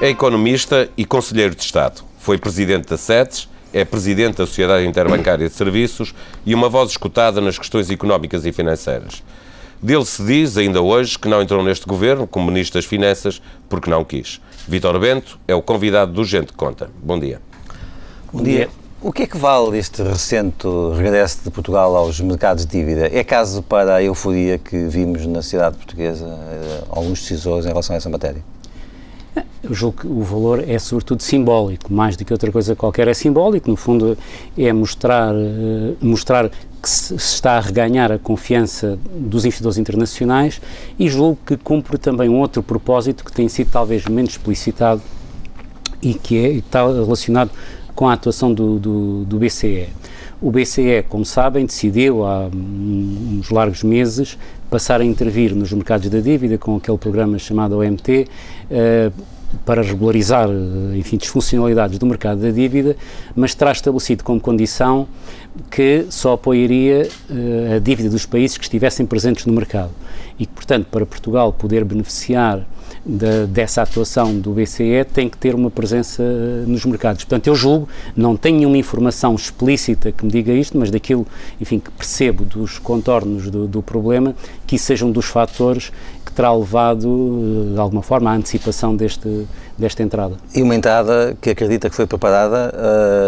É economista e conselheiro de Estado. Foi presidente da SETES, é presidente da Sociedade Interbancária de Serviços e uma voz escutada nas questões económicas e financeiras. Dele se diz, ainda hoje, que não entrou neste governo como Ministro das Finanças porque não quis. Vítor Bento é o convidado do Gente Conta. Bom dia. Bom dia. O que é que vale este recente regresso de Portugal aos mercados de dívida? É caso para a euforia que vimos na sociedade portuguesa, eh, alguns decisores em relação a essa matéria? Eu julgo que o valor é sobretudo simbólico, mais do que outra coisa qualquer é simbólico, no fundo é mostrar, eh, mostrar que se está a reganhar a confiança dos investidores internacionais e julgo que cumpre também um outro propósito que tem sido talvez menos explicitado e que é, está relacionado com a atuação do, do, do BCE. O BCE, como sabem, decidiu há uns largos meses passar a intervir nos mercados da dívida com aquele programa chamado OMT, eh, para regularizar, enfim, disfuncionalidades do mercado da dívida, mas terá estabelecido como condição que só apoiaria uh, a dívida dos países que estivessem presentes no mercado e que, portanto, para Portugal poder beneficiar de, dessa atuação do BCE tem que ter uma presença uh, nos mercados. Portanto, eu julgo, não tenho nenhuma informação explícita que me diga isto, mas daquilo, enfim, que percebo dos contornos do, do problema, que isso seja um dos fatores que terá levado, uh, de alguma forma, à antecipação deste, desta entrada. E uma entrada que acredita que foi preparada,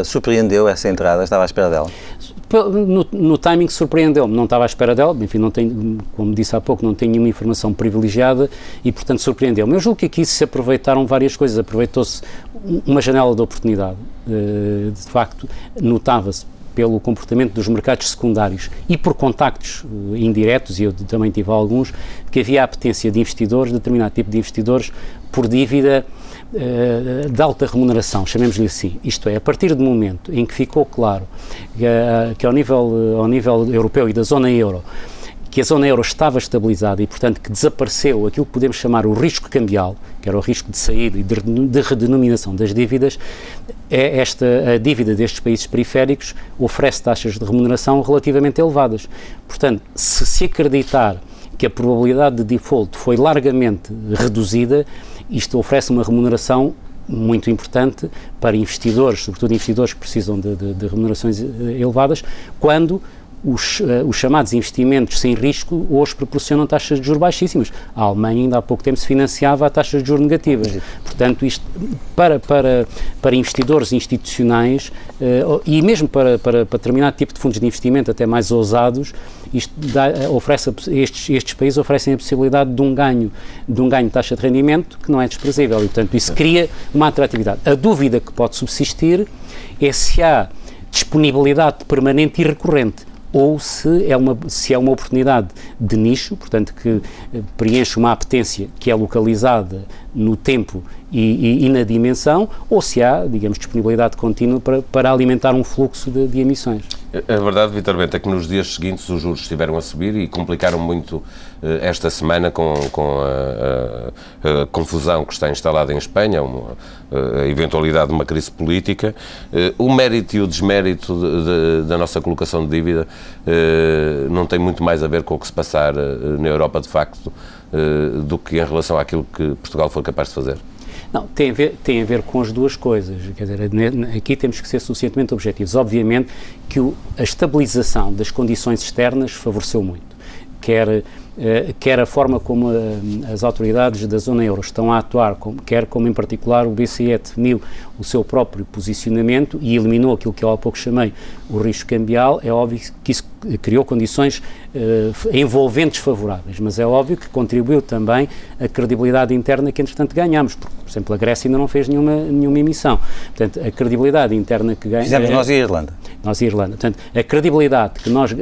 uh, surpreendeu essa entrada, estava à espera dela? No, no timing surpreendeu-me, não estava à espera dela, enfim, não tenho, como disse há pouco, não tenho nenhuma informação privilegiada e, portanto, surpreendeu-me. Eu julgo que aqui se aproveitaram várias coisas, aproveitou-se uma janela de oportunidade, uh, de facto, notava-se pelo comportamento dos mercados secundários e por contactos uh, indiretos, e eu também tive alguns, que havia a apetência de investidores, de determinado tipo de investidores, por dívida uh, de alta remuneração, chamemos-lhe assim. Isto é, a partir do momento em que ficou claro que, uh, que ao, nível, ao nível europeu e da zona euro que a zona euro estava estabilizada e, portanto, que desapareceu aquilo que podemos chamar o risco cambial, que era o risco de saída e de, de redenominação das dívidas, é esta, a dívida destes países periféricos oferece taxas de remuneração relativamente elevadas. Portanto, se se acreditar que a probabilidade de default foi largamente reduzida, isto oferece uma remuneração muito importante para investidores, sobretudo investidores que precisam de, de, de remunerações eh, elevadas, quando os, uh, os, chamados investimentos sem risco hoje proporcionam taxas de juros baixíssimas. A Alemanha ainda há pouco tempo se financiava a taxas de juros negativas. Portanto, isto para, para, para investidores institucionais uh, e mesmo para, para, para determinado tipo de fundos de investimento até mais ousados, isto dá, eh, oferece, estes, estes países oferecem a possibilidade de um ganho de um ganho de taxa de rendimento que não é desprezível e, portanto, isso cria uma atratividade. A dúvida que pode subsistir é se há disponibilidade permanente e recorrente ou se é uma, se é uma oportunidade de nicho, portanto, que eh, preenche uma apetência que é localizada no tempo e, e, e, na dimensão, ou se há, digamos, disponibilidade contínua para, para alimentar um fluxo de, de emissões. A verdade, Vitor Bento, é que nos dias seguintes os juros estiveram a subir e complicaram muito esta semana com, com a, a, a, confusão que está instalada em Espanha, uma, a eventualidade de uma crise política. Uh, o mérito e o desmérito de, de, da nossa colocação de dívida não tem muito mais a ver com o que se passar na Europa, de facto, do que em relação àquilo que Portugal foi capaz de fazer. Não, tem a, ver, tem a ver com as duas coisas. Quer dizer, aqui temos que ser suficientemente objetivos. Obviamente que o, a estabilização das condições externas favoreceu muito. Quer eh, quer a forma como eh, as autoridades da zona euro estão a atuar, quer como em particular o BCE definiu o seu próprio posicionamento e eliminou aquilo que eu há pouco chamei o risco cambial, é óbvio que isso criou condições uh, envolventes favoráveis, mas é óbvio que contribuiu também a credibilidade interna que entretanto ganhamos, porque, por exemplo, a Grécia ainda não fez nenhuma, nenhuma emissão. Portanto, a credibilidade interna que ganhamos... Fizemos é, nós e a Irlanda. Nós e a Irlanda. Portanto, a credibilidade que nós uh,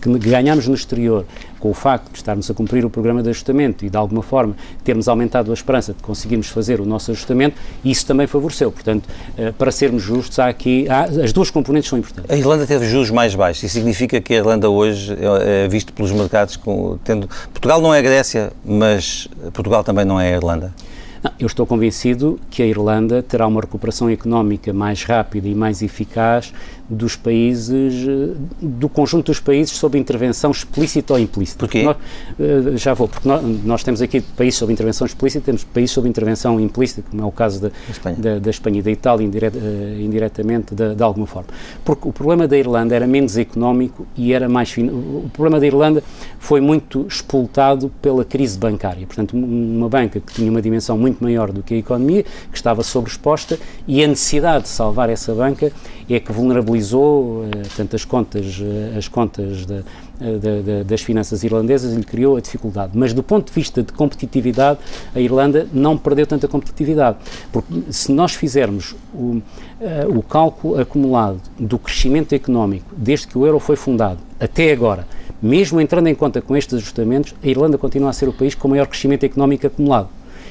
que ganhamos no exterior com o facto de estarmos a cumprir o programa de ajustamento e, de alguma forma, termos aumentado a esperança de conseguirmos fazer o nosso ajustamento, isso também favoreceu. Portanto, uh, para sermos justos, há aqui... Há, as duas componentes são importantes. A Irlanda teve juros mais baixos. Isso significa que a Irlanda hoje é, é visto pelos mercados como tendo... Portugal não é a Grécia, mas Portugal também não é a Irlanda. Não, eu estou convencido que a Irlanda terá uma recuperação económica mais rápida e mais eficaz dos países, eh, do conjunto dos países sob intervenção explícita ou implícita. Porquê? Nós, eh, já vou, porque nós, nós, temos aqui países sob intervenção explícita, temos países sob intervenção implícita, como é o caso da Espanha, da, da Espanha e da Itália, indiret, uh, indiretamente, de, de, alguma forma. Porque o problema da Irlanda era menos económico e era mais fino. O problema da Irlanda foi muito expultado pela crise bancária. Portanto, uma banca que tinha uma dimensão muito maior do que a economia, que estava sobreexposta, e a necessidade de salvar essa banca é que vulnerabilizou uh, tanto as contas, uh, as contas de, das finanças irlandesas e lhe criou a dificuldade. Mas do ponto de vista de competitividade, a Irlanda não perdeu tanta competitividade. Porque se nós fizermos o, uh, o cálculo acumulado do crescimento económico desde que o euro foi fundado até agora, mesmo entrando em conta com estes ajustamentos, a Irlanda continua a ser o país com o maior crescimento económico acumulado.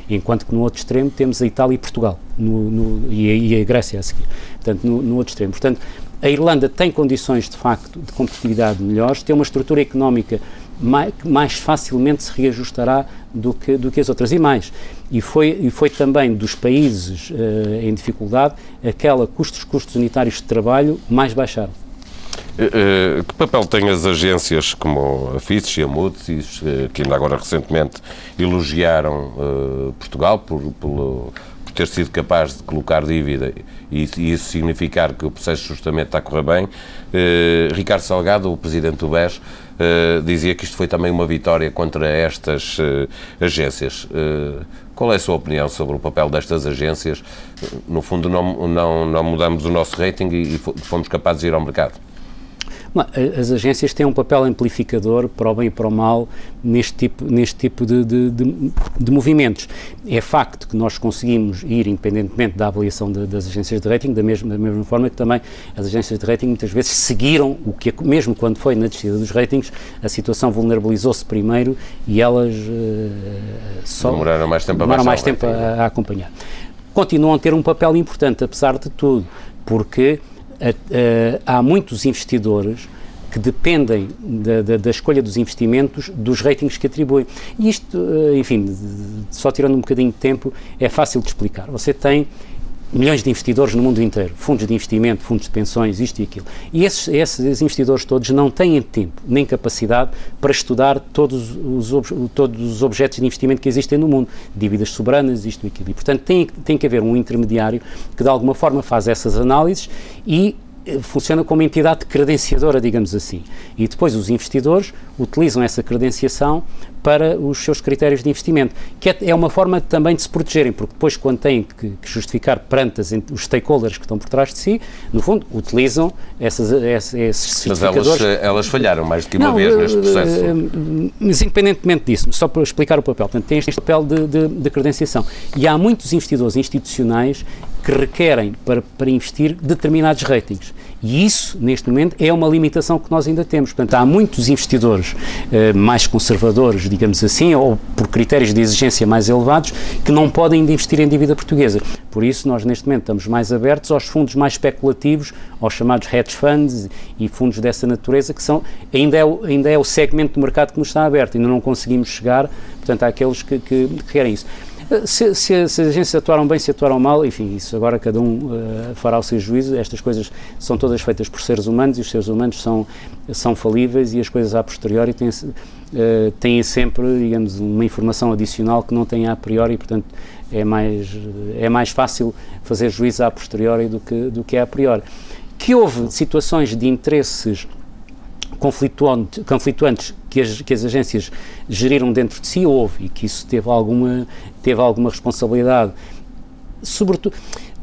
Enquanto que no outro extremo temos a Itália e Portugal no, no, e, a, e, a, Grécia a seguir. Portanto, no, no outro extremo. Portanto, a Irlanda tem condições de facto de competitividade melhores, tem uma estrutura económica mais, mais, facilmente se reajustará do que, do que as outras. E mais, e foi, e foi também dos países uh, em dificuldade aquela custos, custos unitários de trabalho mais baixaram. Eh, eh, que papel têm as agências como a Fitch e a Moody's, eh, que ainda agora recentemente elogiaram Portugal por, por, por ter sido capaz de colocar dívida e, e, isso significar que o processo de ajustamento está a correr bem? Ricardo Salgado, o presidente do BES, dizia que isto foi também uma vitória contra estas agências. Qual é a sua opinião sobre o papel destas agências? No fundo, não, não, não mudamos o nosso rating e fomos capazes de ir ao mercado. As agências têm um papel amplificador para o bem e para o mal neste tipo, neste tipo de, de, de, de movimentos. É facto que nós conseguimos ir, independentemente da avaliação de, das agências de rating, da mesma, da mesma forma que também as agências de rating muitas vezes seguiram o que, mesmo quando foi na descida dos ratings, a situação vulnerabilizou-se primeiro e elas uh, só demoraram mais tempo, a, mais tempo a, a acompanhar. Continuam a ter um papel importante, apesar de tudo, porque há muitos investidores que dependem da, da, da, escolha dos investimentos dos ratings que atribuem. E isto, eh, enfim, só tirando um bocadinho de tempo, é fácil de explicar. Você tem milhões de investidores no mundo inteiro, fundos de investimento, fundos de pensões, isto e aquilo. E esses, esses investidores todos não têm tempo nem capacidade para estudar todos os, todos os objetos de investimento que existem no mundo, dívidas soberanas, isto e aquilo. E, portanto, tem, tem que haver um intermediário que, de alguma forma, faz essas análises e funciona como entidade credenciadora, digamos assim. E depois os investidores utilizam essa credenciação para os seus critérios de investimento, que é, é uma forma também de se protegerem, porque depois, quando têm que, que justificar perante as, os stakeholders que estão por trás de si, no fundo, utilizam essas, esses certificadores. Mas elas, elas falharam mais do que uma Não, vez neste processo. Mas independentemente disso, só para explicar o papel, portanto, tem este papel de, de, de credenciação. E há muitos investidores institucionais que requerem para, para investir determinados ratings. E isso, neste momento, é uma limitação que nós ainda temos. Portanto, há muitos investidores eh, mais conservadores, digamos assim, ou por critérios de exigência mais elevados, que não podem investir em dívida portuguesa. Por isso, nós, neste momento, estamos mais abertos aos fundos mais especulativos, aos chamados hedge funds e fundos dessa natureza, que são, ainda, é ainda é o segmento do mercado que nos está aberto. Ainda não conseguimos chegar, portanto, àqueles que, que, que querem isso. Se, se, se, as agências atuaram bem, se atuaram mal, enfim, isso agora cada um uh, fará o seu juízo. Estas coisas são todas feitas por seres humanos e os seres humanos são, são falíveis e as coisas a posteriori têm, uh, têm sempre, digamos, uma informação adicional que não têm a priori e, portanto, é mais, é mais fácil fazer juízo a posteriori do que, do que a priori. Que houve situações de interesses conflituantes que as, que as agências geriram dentro de si, houve, e que isso teve alguma, teve alguma responsabilidade. Sobretudo,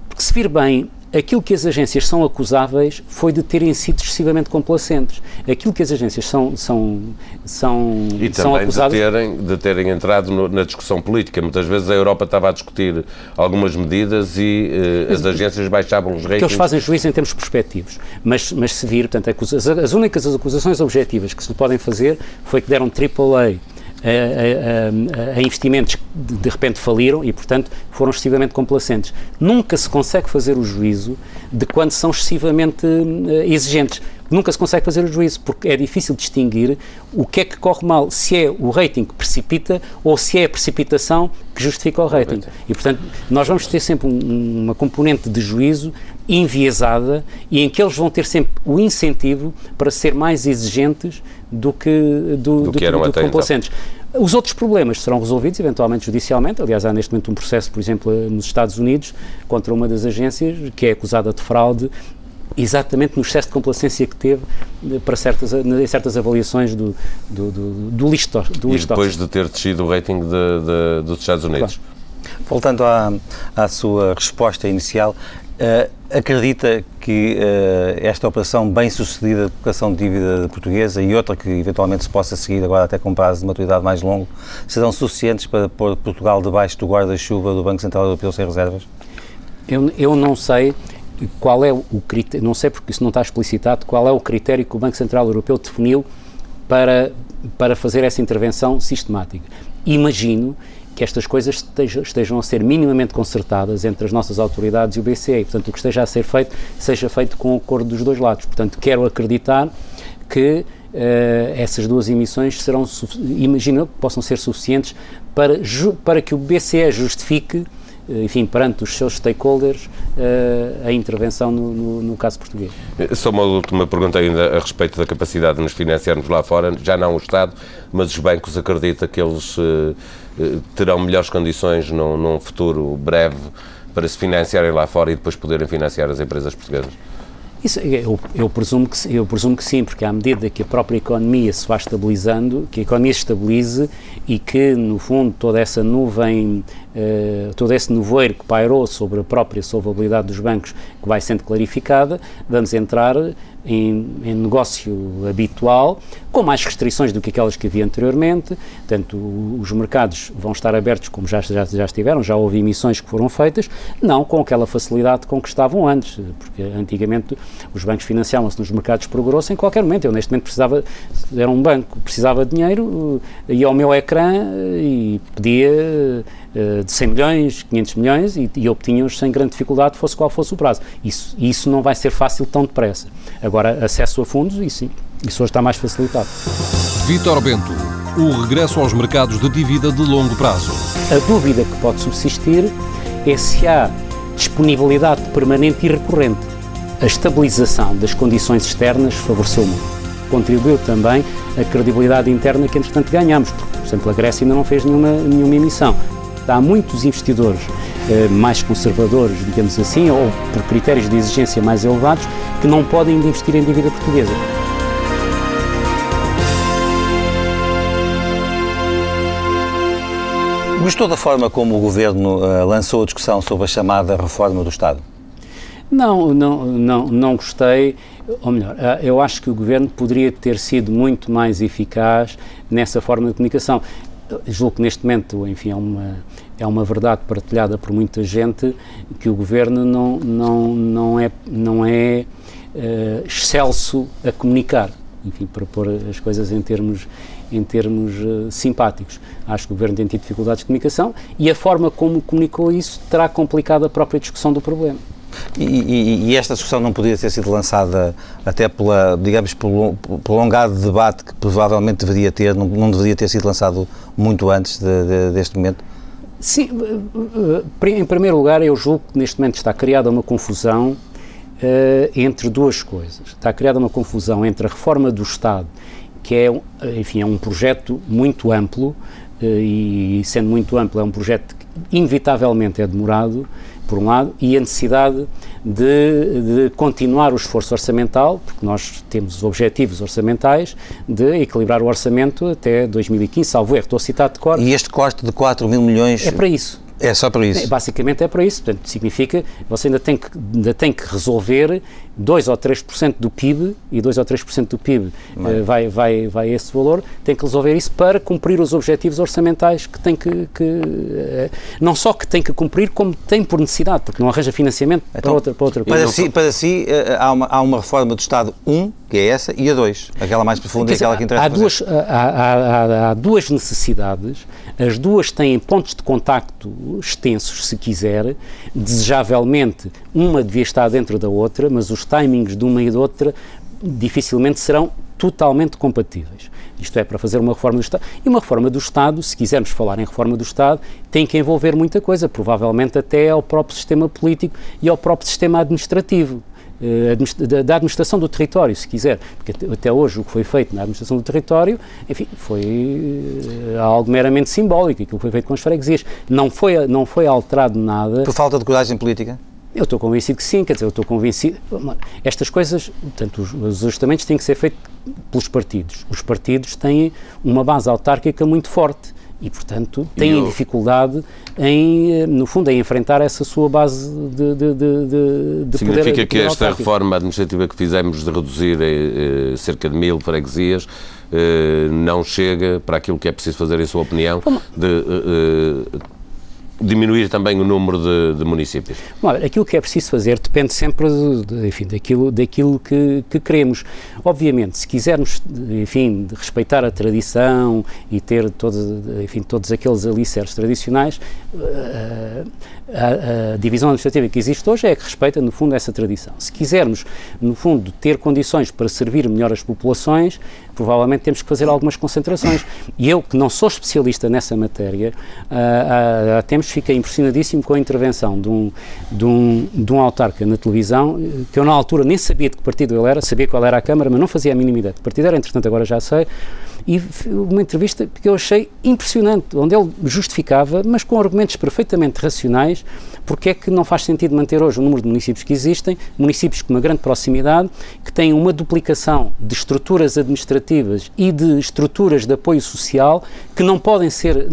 porque se vir bem, aquilo que as agências são acusáveis foi de terem sido excessivamente complacentes. Aquilo que as agências são, são, são, e são também acusadas... de, terem, de terem entrado no, na discussão política. Muitas vezes a Europa estava a discutir algumas medidas e uh, as agências baixavam os ratings. Que eles fazem juízo em termos perspectivos. Mas, mas se vir, portanto, as, as únicas acusações objetivas que se podem fazer foi que deram AAA a, a, a, investimentos que de repente faliram e, portanto, foram excessivamente complacentes. Nunca se consegue fazer o juízo de quando são excessivamente uh, exigentes. nunca se consegue fazer o juízo, porque é difícil distinguir o que é que corre mal, se é o rating que precipita ou se é a precipitação que justifica o rating. E, portanto, nós vamos ter sempre um, uma componente de juízo enviesada e em que eles vão ter sempre o incentivo para ser mais exigentes do que, do, do, do que, eram do, do complacentes. Então. Os outros problemas serão resolvidos eventualmente judicialmente. Aliás, há neste momento um processo, por exemplo, nos Estados Unidos, contra uma das agências que é acusada de fraude exatamente no excesso de complacência que teve eh, para certas, em certas avaliações do, do, do, do listo. Do e depois de ter descido o rating de, de, dos Estados Unidos. Claro. Voltando à, à sua resposta inicial, uh, acredita que uh, esta operação bem sucedida de colocação de dívida portuguesa e outra que eventualmente se possa seguir agora até com prazo de maturidade mais longo serão suficientes para pôr Portugal debaixo do guarda-chuva do Banco Central Europeu sem reservas? Eu, eu não sei qual é o critério, não sei porque isso não está explicitado, qual é o critério que o Banco Central Europeu definiu para, para fazer essa intervenção sistemática. Imagino que estas coisas estejam, a ser minimamente concertadas entre as nossas autoridades e o BCE. E, portanto, o que esteja a ser feito, seja feito com o acordo dos dois lados. Portanto, quero acreditar que uh, essas duas emissões serão, imagino que possam ser suficientes para, para que o BCE justifique enfim, perante os seus stakeholders, uh, a intervenção no, no, no, caso português. Só uma última pergunta ainda a respeito da capacidade de nos financiarmos lá fora. Já não o Estado, mas os bancos acreditam que eles terão melhores condições num, num futuro breve para se financiarem lá fora e depois poderem financiar as empresas portuguesas? Isso, eu, eu, presumo que, eu presumo que sim, porque à medida que a própria economia se vai estabilizando, que a economia se estabilize e que, no fundo, toda essa nuvem, uh, todo esse nevoeiro que pairou sobre a própria solvabilidade dos bancos, que vai sendo clarificada, vamos entrar em, em, negócio habitual, com mais restrições do que aquelas que havia anteriormente. Portanto, os mercados vão estar abertos, como já, já, já estiveram, já houve emissões que foram feitas, não com aquela facilidade com que estavam antes, porque antigamente os bancos financiavam-se nos mercados por grosso em qualquer momento. Eu, neste momento, precisava, era um banco, precisava de dinheiro, ia ao meu ecrã e pedia eh, de 100 milhões, 500 milhões e, e obtinha-os sem grande dificuldade, fosse qual fosse o prazo. Isso, isso não vai ser fácil tão depressa. Agora, acesso a fundos, isso sim, isso hoje está mais facilitado. Vítor Bento, o regresso aos mercados de dívida de longo prazo. A dúvida que pode subsistir é se há disponibilidade permanente e recorrente. A estabilização das condições externas favoreceu muito. Contribuiu também a credibilidade interna que, entretanto, ganhamos, porque, por exemplo, a Grécia ainda não fez nenhuma, nenhuma emissão. Há muitos investidores mais conservadores, digamos assim, ou por critérios de exigência mais elevados, que não podem investir em dívida portuguesa. Gostou da forma como o Governo uh, lançou a discussão sobre a chamada reforma do Estado? Não, não, não, não gostei. Ou melhor, uh, eu acho que o Governo poderia ter sido muito mais eficaz nessa forma de comunicação julgo que neste momento, enfim, é uma, é uma verdade partilhada por muita gente que o governo não, não, não é, não é uh, excelso a comunicar, enfim, para pôr as coisas em termos, em termos uh, simpáticos. Acho que o governo tem tido dificuldades de comunicação e a forma como comunicou isso terá complicado a própria discussão do problema. E, e, e, esta discussão não podia ter sido lançada até pela, digamos, pelo prolongado debate que provavelmente deveria ter, não, não deveria ter sido lançado muito antes de, de, deste momento? Sim, eh, eh, em primeiro lugar, eu julgo que neste momento está criada uma confusão entre duas coisas. Está criada uma confusão entre a reforma do Estado, que é, enfim, é um projeto muito amplo, e sendo muito amplo, é um projeto que inevitavelmente é demorado, por um lado, e a necessidade de, de, continuar o esforço orçamental, porque nós temos objetivos orçamentais de equilibrar o orçamento até 2015, salvo erro, estou a citar de cor. E este corte de 4 mil milhões... É para isso. É só para isso? É, basicamente é para isso. Portanto, significa que você ainda tem que, ainda tem que resolver 2 ou 3% do PIB, e 2 ou 3% do PIB uh, vai, vai, vai esse valor, tem que resolver isso para cumprir os objetivos orçamentais que tem que, que uh, não só que tem que cumprir, como tem por necessidade, porque não arranja financiamento então, para outra, para outra coisa. Para si, para si uh, há, uma, há uma reforma do Estado 1, que é essa, e a 2, aquela mais profunda e aquela que interessa há duas, há, há, há, duas necessidades, as duas têm pontos de contacto extensos, se quiser, desejavelmente uma devia estar dentro da outra, mas os timings de uma e da outra dificilmente serão totalmente compatíveis. Isto é, para fazer uma reforma do Estado. E uma reforma do Estado, se quisermos falar em reforma do Estado, tem que envolver muita coisa, provavelmente até ao próprio sistema político e ao próprio sistema administrativo eh, da administração do território, se quiser, porque até hoje o que foi feito na administração do território, enfim, foi eh, algo meramente simbólico, aquilo que foi feito com as freguesias. Não foi, não foi alterado nada. Por falta de coragem política? Eu estou convencido que sim, quer dizer, eu estou convencido. Estas coisas, portanto, os, os ajustamentos têm que ser feitos pelos partidos. Os partidos têm uma base autárquica muito forte e, portanto, têm eu... dificuldade em, eh, no fundo, em enfrentar essa sua base de, de, de, de Significa poder, que esta autárquico. reforma administrativa que fizemos de reduzir eh, cerca de mil freguesias eh, não chega para aquilo que é preciso fazer, em sua opinião, de eh, eh diminuir também o número de, de municípios? Bom, aquilo que é preciso fazer depende sempre de, enfim, daquilo, daquilo que, que, queremos. Obviamente, se quisermos enfim, respeitar a tradição e ter todos, enfim, todos aqueles alicerces tradicionais, uh, a, a, divisão administrativa que existe hoje é que respeita, no fundo, essa tradição. Se quisermos, no fundo, ter condições para servir melhor as populações, provavelmente temos que fazer algumas concentrações. E eu, que não sou especialista nessa matéria, uh, uh, temos, fiquei impressionadíssimo com a intervenção de um, de, um, de um autarca na televisão, que eu na altura nem sabia de que partido ele era, sabia qual era a Câmara, mas não fazia a mínima ideia de que partido era, entretanto agora já sei, e uma entrevista que eu achei impressionante, onde ele justificava, mas com argumentos perfeitamente racionais, porque é que não faz sentido manter hoje o número de municípios que existem, municípios com uma grande proximidade, que têm uma duplicação de estruturas administrativas e de estruturas de apoio social que não podem ser,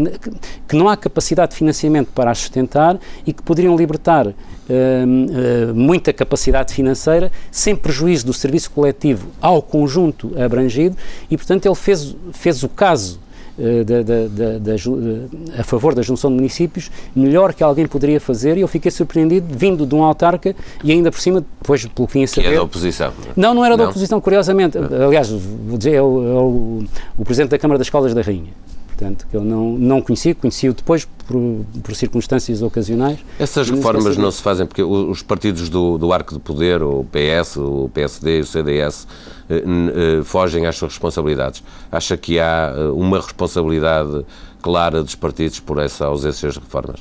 que não há capacidade de financiamento para as sustentar e que poderiam libertar uh, uh, muita capacidade financeira sem prejuízo do serviço coletivo ao conjunto abrangido e, portanto, ele fez, fez o caso eh, da, da, da, a favor da junção de municípios melhor que alguém poderia fazer e eu fiquei surpreendido vindo de um autarca e ainda por cima, depois pelo que vinha saber... Que é da oposição. Não, não era não? da oposição, curiosamente. Aliás, vou dizer, é o, é o, o Presidente da Câmara das Escolas da Rainha portanto, que eu não, não conheci, conheci-o depois por, por, circunstâncias ocasionais. Essas reformas não se fazem porque os partidos do, do arco de poder, o PS, o PSD, o CDS, eh, eh, fogem às suas responsabilidades. Acha que há eh, uma responsabilidade clara dos partidos por essa ausência de reformas?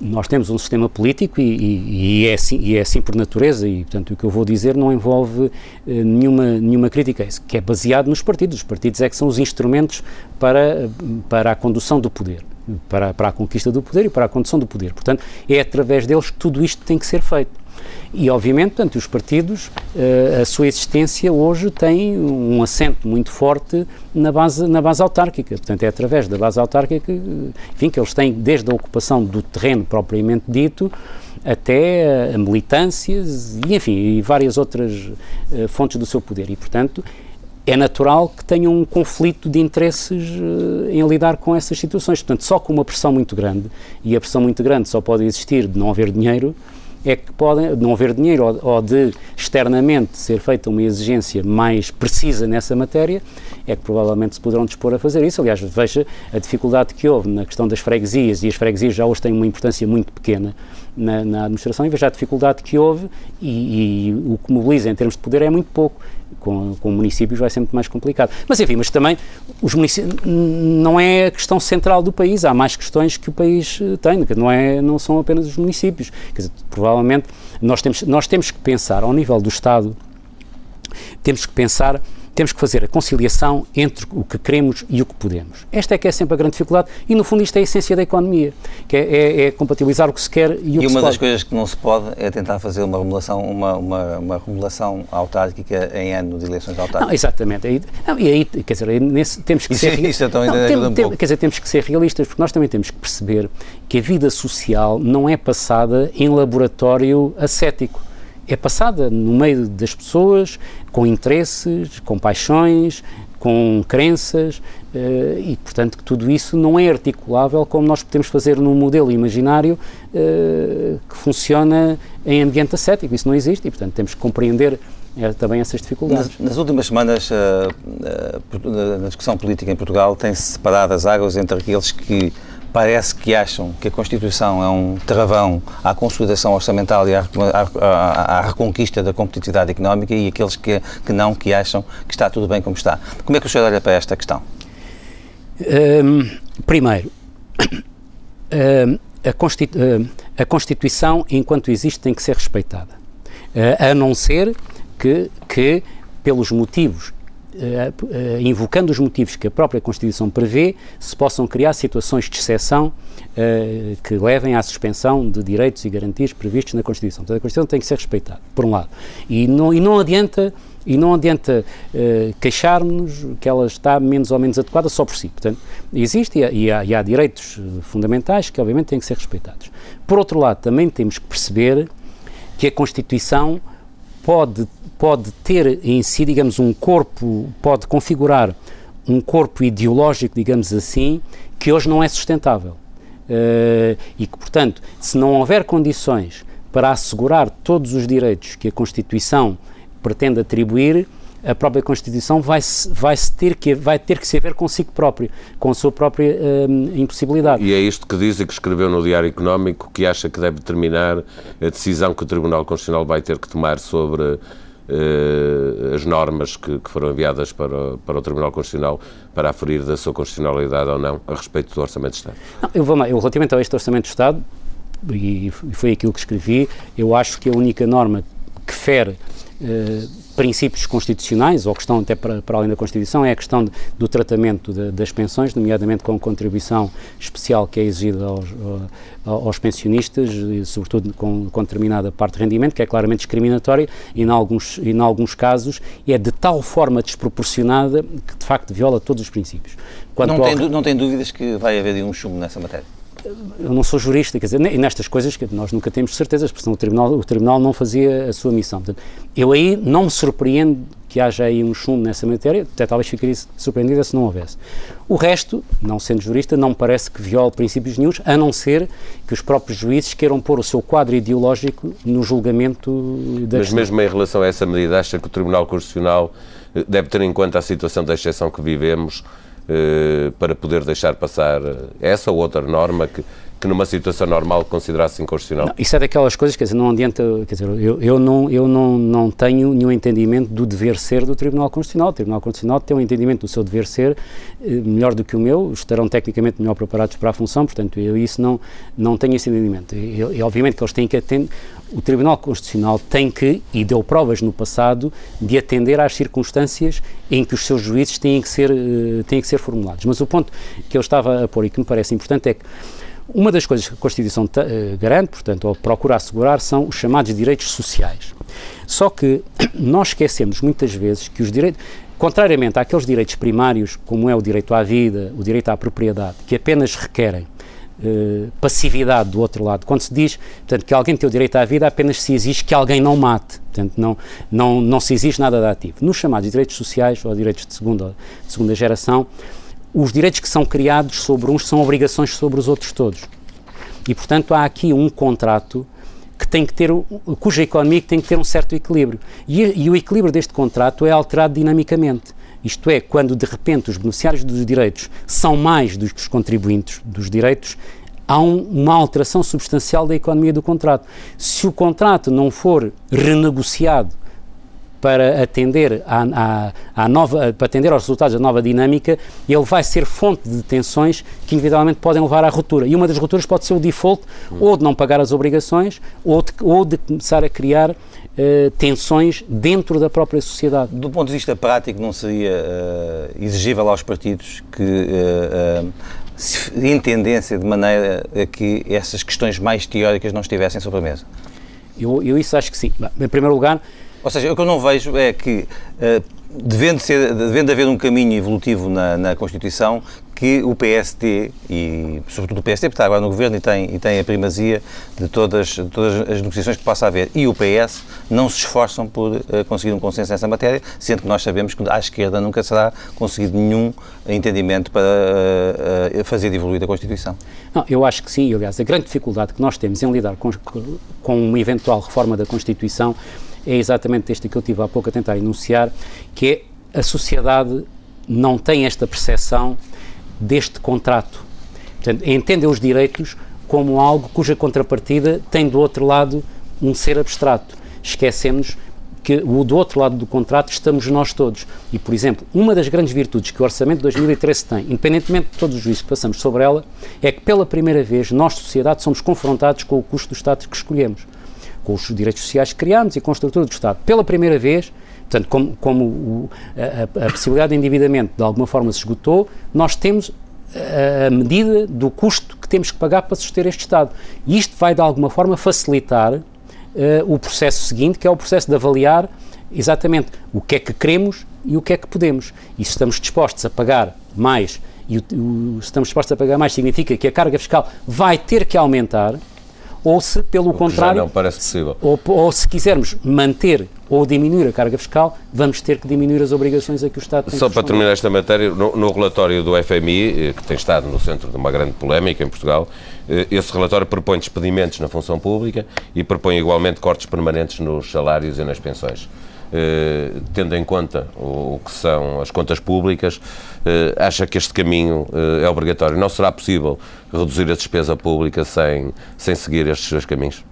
Nós temos um sistema político e, e, e, é assim, e, é assim, por natureza e, portanto, o que eu vou dizer não envolve eh, nenhuma, nenhuma crítica, que é baseado nos partidos. Os partidos é que são os instrumentos para, para a condução do poder, para, para a conquista do poder e para a condução do poder. Portanto, é através deles que tudo isto tem que ser feito. E, obviamente, portanto, os partidos, uh, a sua existência hoje tem um assento muito forte na base, na base autárquica. Portanto, é através da base autárquica enfim, que eles têm, desde a ocupação do terreno propriamente dito, até a militâncias e, enfim, e várias outras uh, fontes do seu poder. E, portanto, é natural que tenham um conflito de interesses em lidar com essas situações. Portanto, só com uma pressão muito grande, e a pressão muito grande só pode existir de não haver dinheiro, é que podem não haver dinheiro ou, de externamente ser feita uma exigência mais precisa nessa matéria, é que provavelmente se poderão dispor a fazer isso. Aliás, veja a dificuldade que houve na questão das freguesias, e as freguesias já hoje têm uma importância muito pequena na, na administração, e veja a dificuldade que houve, e, e o que mobiliza em termos de poder é muito pouco com, com municípios vai ser muito mais complicado. Mas enfim, mas também os municípios não é a questão central do país, há mais questões que o país eh, tem, não, é, não são apenas os municípios. Quer dizer, provavelmente nós temos, nós temos que pensar ao nível do Estado, temos que pensar temos que fazer a conciliação entre o que queremos e o que podemos. Esta é que é sempre a grande dificuldade e, no fundo, isto é a essência da economia, que é, é, é compatibilizar o que se quer e o e que se pode. E uma das coisas que não se pode é tentar fazer uma remodelação, uma, uma, uma remodelação autárquica em ano de eleições autárquicas. Não, exatamente. E, não, e aí, quer dizer, nesse, temos que isso, ser... Isso então não, tem, um tem, Quer dizer, temos que ser realistas, porque nós também temos que perceber que a vida social não é passada em laboratório ascético é passada no meio das pessoas, com interesses, com paixões, com crenças, Uh, e, portanto, que tudo isso não é articulável como nós podemos fazer num modelo imaginário uh, que funciona em ambiente ascético. Isso não existe e, portanto, temos que compreender uh, também essas dificuldades. Nas, nas últimas semanas, na discussão política em Portugal, tem-se separado as águas entre aqueles que parece que acham que a Constituição é um travão à consolidação orçamental e à, à, à reconquista da competitividade económica e aqueles que, que não, que acham que está tudo bem como está. Como é que o senhor olha para esta questão? Um, primeiro, um, a, Constitu a, Constituição, enquanto existe, tem que ser respeitada. Uh, a não ser que, que pelos motivos invocando os motivos que a própria Constituição prevê, se possam criar situações de exceção uh, que levem à suspensão de direitos e garantias previstos na Constituição. Portanto, a Constituição tem que ser respeitada, por um lado. E não, e não adianta, e não adianta queixar-nos que ela está menos ou menos adequada só por si. Portanto, existe e há, e há, e há direitos fundamentais que, obviamente, têm que ser respeitados. Por outro lado, também temos que perceber que a Constituição pode pode ter em si, digamos, um corpo, pode configurar um corpo ideológico, digamos assim, que hoje não é sustentável. Uh, e que, portanto, se não houver condições para assegurar todos os direitos que a Constituição pretende atribuir, a própria Constituição vai, vai, ter que, vai ter que se haver consigo próprio, com a sua própria uh, impossibilidade. E é isto que diz e que escreveu no Diário Económico, que acha que deve determinar a decisão que o Tribunal Constitucional vai ter que tomar sobre uh, as normas que, que, foram enviadas para, para o Tribunal Constitucional para aferir da sua constitucionalidade ou não a respeito do Orçamento de Estado? Não, eu, vou, eu, relativamente a este Orçamento de Estado, e foi aquilo que escrevi, eu acho que a única norma que fere uh, princípios constitucionais, ou que estão até para, para além da Constituição, é a questão de, do tratamento de, das pensões, nomeadamente com a contribuição especial que é exigida aos, aos pensionistas, e sobretudo com, com determinada parte de rendimento, que é claramente discriminatória e, em alguns, e, em alguns casos, é de tal forma desproporcionada que, de facto, viola todos os princípios. Quanto não, ao... tem, não tem dúvidas que vai haver um chumbo nessa matéria? Eu não sou jurista, quer dizer, e nestas coisas que nós nunca temos certezas, porque senão o tribunal, o tribunal não fazia a sua missão. Portanto, eu aí não me surpreendo que haja aí um chumbo nessa matéria, até talvez ficaria surpreendida se não houvesse. O resto, não sendo jurista, não parece que viole princípios nenhums, a não ser que os próprios juízes queiram pôr o seu quadro ideológico no julgamento da Mas questão. mesmo em relação a essa medida, acha que o Tribunal Constitucional eh, deve ter em conta a situação da exceção que vivemos para poder deixar passar essa ou outra norma que, que numa situação normal considerasse inconstitucional. Não, isso é daquelas coisas, quer dizer, não adianta, quer dizer, eu, eu, não, eu não, não tenho nenhum entendimento do dever ser do Tribunal Constitucional. O Tribunal Constitucional tem um entendimento do seu dever ser eh, melhor do que o meu, estarão tecnicamente melhor preparados para a função, portanto, eu isso não, não tenho esse entendimento. E obviamente que eles têm que atender, o Tribunal Constitucional tem que, e deu provas no passado, de atender às circunstâncias em que os seus juízes têm que ser, uh, têm que ser formulados. Mas o ponto que eu estava a pôr e que me parece importante é que uma das coisas que a Constituição uh, garante, portanto, ou procura assegurar, são os chamados direitos sociais. Só que nós esquecemos muitas vezes que os direitos, contrariamente àqueles direitos primários, como é o direito à vida, o direito à propriedade, que apenas requerem eh, passividade do outro lado. Quando se diz portanto, que alguém tem o direito à vida, apenas se exige que alguém não mate. Portanto, não, não, não se exige nada de ativo. Nos chamados direitos sociais ou direitos de segunda, de segunda geração, os direitos que são criados sobre uns são obrigações sobre os outros todos. E, portanto, há aqui um contrato que tem que ter, cuja economia tem que ter um certo equilíbrio. E, e o equilíbrio deste contrato é alterado dinamicamente. Isto é, quando de repente os beneficiários dos direitos são mais do que os contribuintes dos direitos, há um, uma alteração substancial da economia do contrato. Se o contrato não for renegociado para atender, à, à, à, nova, para atender aos resultados da nova dinâmica, ele vai ser fonte de tensões que individualmente podem levar à ruptura. E uma das rupturas pode ser o default, hum. ou de não pagar as obrigações, ou de, ou de começar a criar uh, tensões dentro da própria sociedade. Do ponto de vista prático, não seria uh, exigível aos partidos que uh, em tendência de maneira a que essas questões mais teóricas não estivessem sobre a mesa? Eu, eu isso acho que sim. Em primeiro lugar... Ou seja, o que eu não vejo é que, devendo, ser, devendo haver um caminho evolutivo na, na Constituição, que o PST, e sobretudo o PST, porque está agora no governo e tem, e tem a primazia de todas, de todas as negociações que possa haver, e o PS não se esforçam por uh, conseguir um consenso nessa matéria, sendo que nós sabemos que à esquerda nunca será conseguido nenhum entendimento para uh, uh, fazer evoluir a Constituição. Não, eu acho que sim, aliás, a grande dificuldade que nós temos em lidar com, com uma eventual reforma da Constituição é exatamente este que eu tive há pouco a tentar enunciar, que é a sociedade não tem esta percepção deste contrato Portanto, os direitos como algo cuja contrapartida tem do outro lado um ser abstrato. Esquecemos que o do outro lado do contrato estamos nós todos. E, por exemplo, uma das grandes virtudes que o Orçamento de 2013 tem, independentemente de todos os juízos que passamos sobre ela, é que pela primeira vez nós, sociedade, somos confrontados com o custo do Estado que escolhemos, com os direitos sociais que criamos e com a estrutura do Estado. Pela primeira vez, portanto, como, como o, a, a possibilidade de endividamento de alguma forma se esgotou, nós temos a medida do custo que temos que pagar para suster este Estado. E isto vai, de alguma forma, facilitar uh, o processo seguinte, que é o processo de avaliar exatamente o que é que queremos e o que é que podemos. E se estamos dispostos a pagar mais, e o, o, se estamos dispostos a pagar mais significa que a carga fiscal vai ter que aumentar, ou se, pelo contrário, não parece possível. Ou, ou, se quisermos manter ou diminuir a carga fiscal, vamos ter que diminuir as obrigações a que o Estado tem Só para terminar esta matéria, no, no, relatório do FMI, eh, que tem estado no centro de uma grande polémica em Portugal, eh, esse relatório propõe despedimentos na função pública e propõe igualmente cortes permanentes nos salários e nas pensões. Eh, tendo em conta o, o, que são as contas públicas, acha que este caminho eh, é obrigatório? Não será possível reduzir a despesa pública sem, sem seguir estes dois caminhos?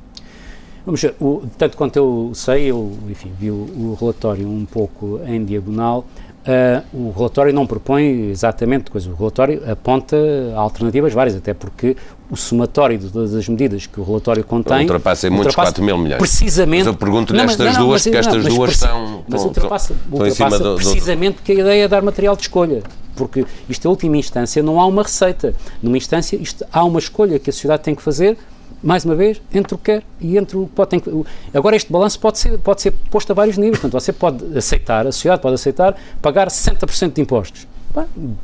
Vamos ver, o, tanto quanto eu sei, eu enfim, vi o, o relatório um pouco em diagonal, Uh, o relatório não propõe exatamente coisa. O relatório aponta alternativas várias, até porque o somatório de todas as medidas que o relatório contém. Ultrapassa em muitos 4 mil milhões. Precisamente. Mas eu pergunto-lhe estas não, duas, porque estas duas estão. Mas ultrapassa, ultrapassa do, precisamente porque a ideia é dar material de escolha. Porque isto, em última instância, não há uma receita. Numa instância, isto, há uma escolha que a sociedade tem que fazer mais uma vez, entre o que quer e entre o que pode. Tem, agora, este balanço pode ser, pode ser posto a vários níveis. Portanto, você pode aceitar, a sociedade pode aceitar, pagar 60% de impostos.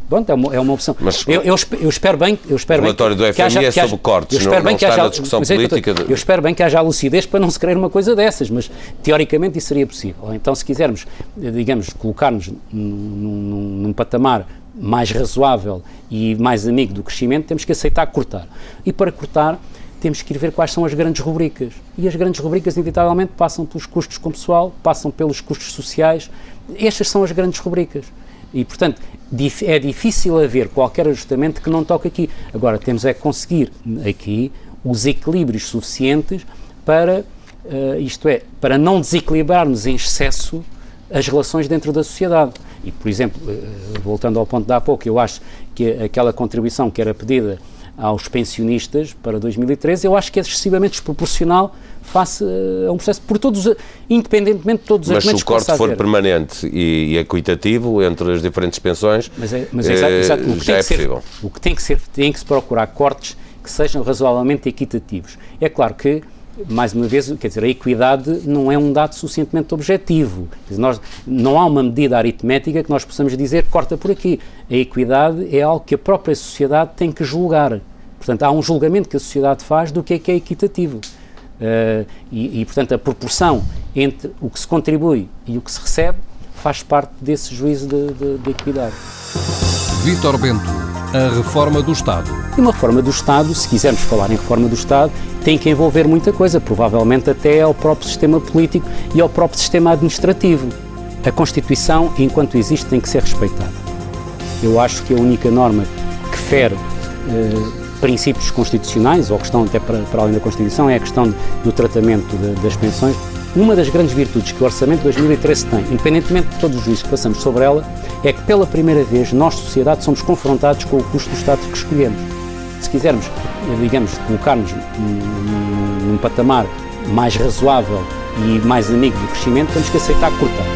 Bom, é, uma, é uma opção. Mas, eu, eu, eu, espero bem, eu espero o relatório bem do FMI é haja, é sobre cortes, eu espero não, bem não que haja, discussão é política. Eu, eu, espero bem que haja lucidez para não se querer uma coisa dessas, mas teoricamente isso seria possível. Então, se quisermos, digamos, colocar-nos num, num, num patamar mais razoável e mais amigo do crescimento, temos que aceitar cortar. E para cortar, temos que ir ver quais são as grandes rubricas. E as grandes rubricas, inevitavelmente, passam pelos custos com pessoal, passam pelos custos sociais. Estas são as grandes rubricas. E, portanto, é difícil haver qualquer ajustamento que não toque aqui. Agora, temos é que conseguir aqui os equilíbrios suficientes para, uh, isto é, para não desequilibrarmos em excesso as relações dentro da sociedade. E, por exemplo, uh, voltando ao ponto de há pouco, eu acho que aquela contribuição que era pedida aos pensionistas para 2013, eu acho que é excessivamente desproporcional face a um processo, por todos, independentemente de todos os Mas se o corte for permanente e, e, equitativo entre as diferentes pensões, mas é, mas é, exato, exato. O que já é ser, possível. O que tem que ser, tem que se procurar cortes que sejam razoavelmente equitativos. É claro que mais uma vez, quer dizer, a equidade não é um dado suficientemente objetivo. Nós, não há uma medida aritmética que nós possamos dizer corta por aqui. A equidade é algo que a própria sociedade tem que julgar. Portanto, há um julgamento que a sociedade faz do que é que é equitativo. Uh, e, e, portanto, a proporção entre o que se contribui e o que se recebe faz parte desse juízo de, de, de equidade. Vítor Bento, a reforma do Estado. E uma reforma do Estado, se quisermos falar em reforma do Estado, tem que envolver muita coisa, provavelmente até ao próprio sistema político e ao próprio sistema administrativo. A Constituição, enquanto existe, tem que ser respeitada. Eu acho que a única norma que fere eh, princípios constitucionais, ou que estão até para, para além da Constituição, é a questão do tratamento de, das pensões. Uma das grandes virtudes que o Orçamento de 2013 tem, independentemente de todos os juízos que passamos sobre ela, é que pela primeira vez nós, sociedade, somos confrontados com o custo do Estado que escolhemos. Se quisermos, digamos, colocar-nos num, num patamar mais razoável e mais amigo do crescimento, temos que aceitar cortar.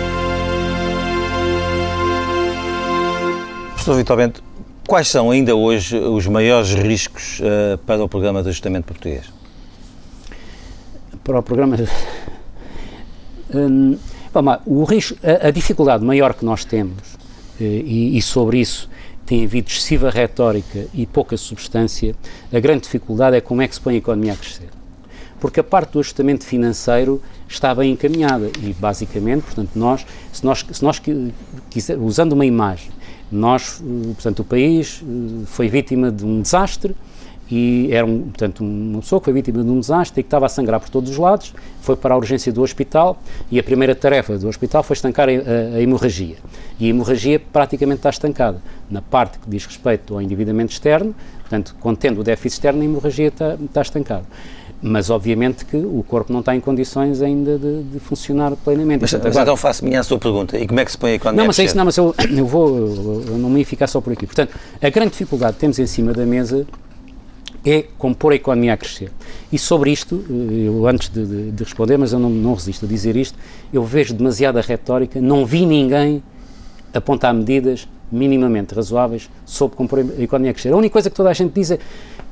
Professor Vitor Bento, quais são ainda hoje os maiores riscos uh, para o programa de ajustamento português? Para o programa. Hum, vamos o risco, a, a, dificuldade maior que nós temos, uh, e, e sobre isso tem havido excessiva retórica e pouca substância, a grande dificuldade é como é que se põe a economia a crescer. Porque a parte do ajustamento financeiro está bem encaminhada e, basicamente, portanto, nós, se nós, se nós quiser, usando uma imagem, nós, eh, portanto, o país eh, foi vítima de um desastre e era, um, portanto, uma pessoa que foi vítima de um desastre e que estava a sangrar por todos os lados, foi para a urgência do hospital e a primeira tarefa do hospital foi estancar a, a, hemorragia. E a hemorragia praticamente está estancada. Na parte que diz respeito ao endividamento externo, Portanto, contendo o déficit externo, a hemorragia está, está estancada mas obviamente que o corpo não está em condições ainda de, de funcionar plenamente. Mas, Portanto, mas agora, então faço minha a sua pergunta, e como é que se põe a economia não, mas é isso, não, mas eu, eu vou, eu não me ia ficar só por aqui. Portanto, a grande dificuldade que temos em cima da mesa é compor a economia a crescer. E sobre isto, eu antes de, de, de responder, mas eu não, não, resisto a dizer isto, eu vejo demasiada retórica, não vi ninguém apontar medidas minimamente razoáveis sobre compor a economia a crescer. A única coisa que toda a gente diz é